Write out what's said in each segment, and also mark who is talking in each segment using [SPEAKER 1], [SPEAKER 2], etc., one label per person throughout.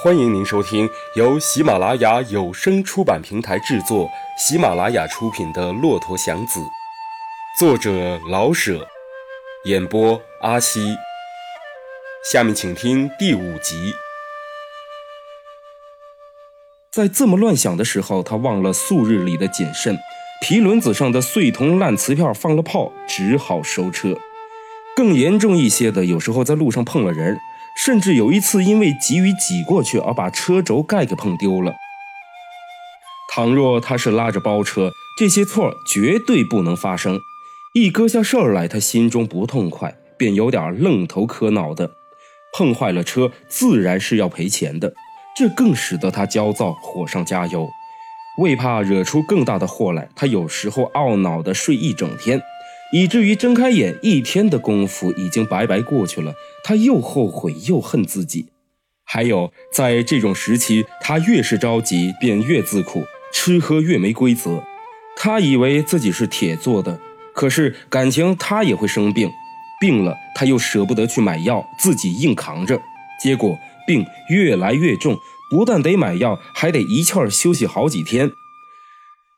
[SPEAKER 1] 欢迎您收听由喜马拉雅有声出版平台制作、喜马拉雅出品的《骆驼祥子》，作者老舍，演播阿西。下面请听第五集。
[SPEAKER 2] 在这么乱想的时候，他忘了素日里的谨慎，皮轮子上的碎铜烂瓷片放了炮，只好收车。更严重一些的，有时候在路上碰了人。甚至有一次，因为急于挤过去而把车轴盖给碰丢了。倘若他是拉着包车，这些错绝对不能发生。一搁下事儿来，他心中不痛快，便有点愣头磕脑的。碰坏了车，自然是要赔钱的，这更使得他焦躁，火上加油。为怕惹出更大的祸来，他有时候懊恼的睡一整天。以至于睁开眼，一天的功夫已经白白过去了。他又后悔又恨自己。还有，在这种时期，他越是着急，便越自苦，吃喝越没规则。他以为自己是铁做的，可是感情他也会生病，病了他又舍不得去买药，自己硬扛着，结果病越来越重，不但得买药，还得一气儿休息好几天。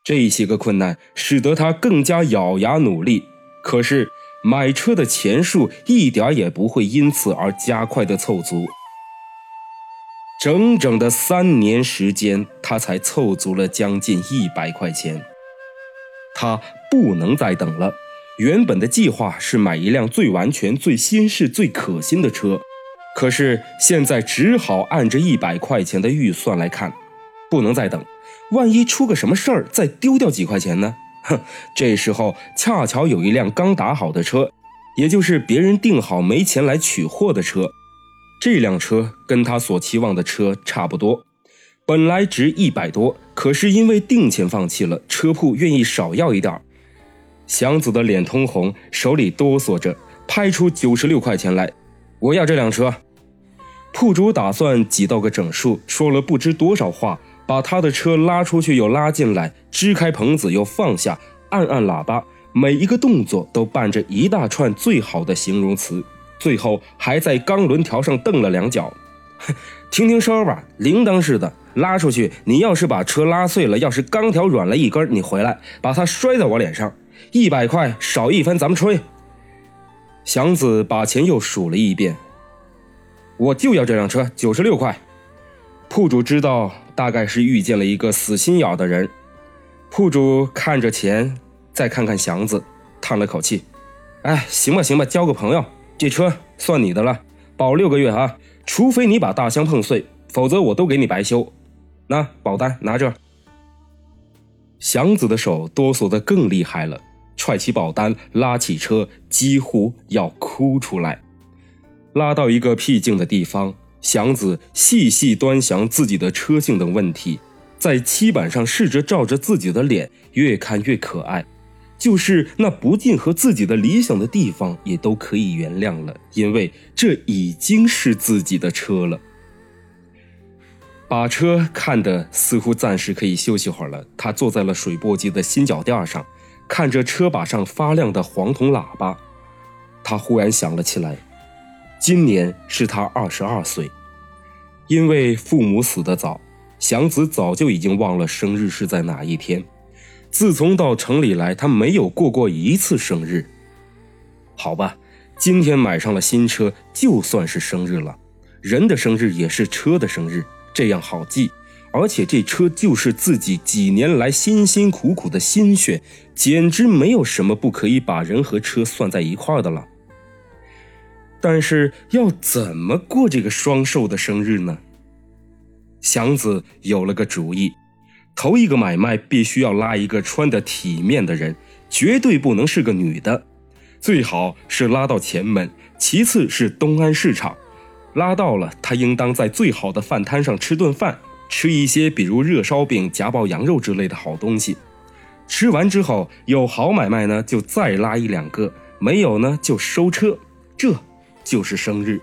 [SPEAKER 2] 这些个困难使得他更加咬牙努力。可是买车的钱数一点也不会因此而加快的凑足，整整的三年时间，他才凑足了将近一百块钱。他不能再等了。原本的计划是买一辆最完全、最新式、最可心的车，可是现在只好按着一百块钱的预算来看，不能再等。万一出个什么事儿，再丢掉几块钱呢？哼，这时候恰巧有一辆刚打好的车，也就是别人订好没钱来取货的车。这辆车跟他所期望的车差不多，本来值一百多，可是因为定钱放弃了，车铺愿意少要一点。祥子的脸通红，手里哆嗦着，拍出九十六块钱来：“我要这辆车。”铺主打算挤到个整数，说了不知多少话。把他的车拉出去又拉进来，支开棚子又放下，按按喇叭，每一个动作都伴着一大串最好的形容词，最后还在钢轮条上蹬了两脚。听听声吧，铃铛似的，拉出去。你要是把车拉碎了，要是钢条软了一根，你回来把它摔在我脸上，一百块少一分，咱们吹。祥子把钱又数了一遍，我就要这辆车，九十六块。铺主知道。大概是遇见了一个死心眼的人，铺主看着钱，再看看祥子，叹了口气：“哎，行吧，行吧，交个朋友，这车算你的了，保六个月啊，除非你把大箱碰碎，否则我都给你白修。那保单拿着。”祥子的手哆嗦的更厉害了，揣起保单，拉起车，几乎要哭出来，拉到一个僻静的地方。祥子细细端详自己的车性等问题，在漆板上试着照着自己的脸，越看越可爱。就是那不尽合自己的理想的地方，也都可以原谅了，因为这已经是自己的车了。把车看得似乎暂时可以休息会儿了，他坐在了水簸箕的新脚垫上，看着车把上发亮的黄铜喇叭，他忽然想了起来。今年是他二十二岁，因为父母死得早，祥子早就已经忘了生日是在哪一天。自从到城里来，他没有过过一次生日。好吧，今天买上了新车，就算是生日了。人的生日也是车的生日，这样好记。而且这车就是自己几年来辛辛苦苦的心血，简直没有什么不可以把人和车算在一块的了。但是要怎么过这个双寿的生日呢？祥子有了个主意，头一个买卖必须要拉一个穿得体面的人，绝对不能是个女的，最好是拉到前门，其次是东安市场，拉到了，他应当在最好的饭摊上吃顿饭，吃一些比如热烧饼、夹爆羊肉之类的好东西，吃完之后有好买卖呢，就再拉一两个，没有呢就收车，这。就是生日。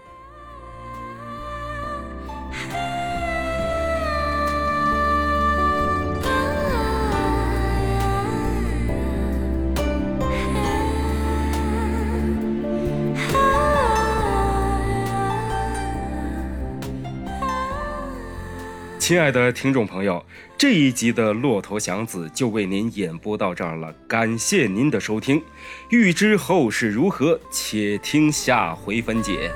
[SPEAKER 1] 亲爱的听众朋友，这一集的《骆驼祥子》就为您演播到这儿了，感谢您的收听。欲知后事如何，且听下回分解。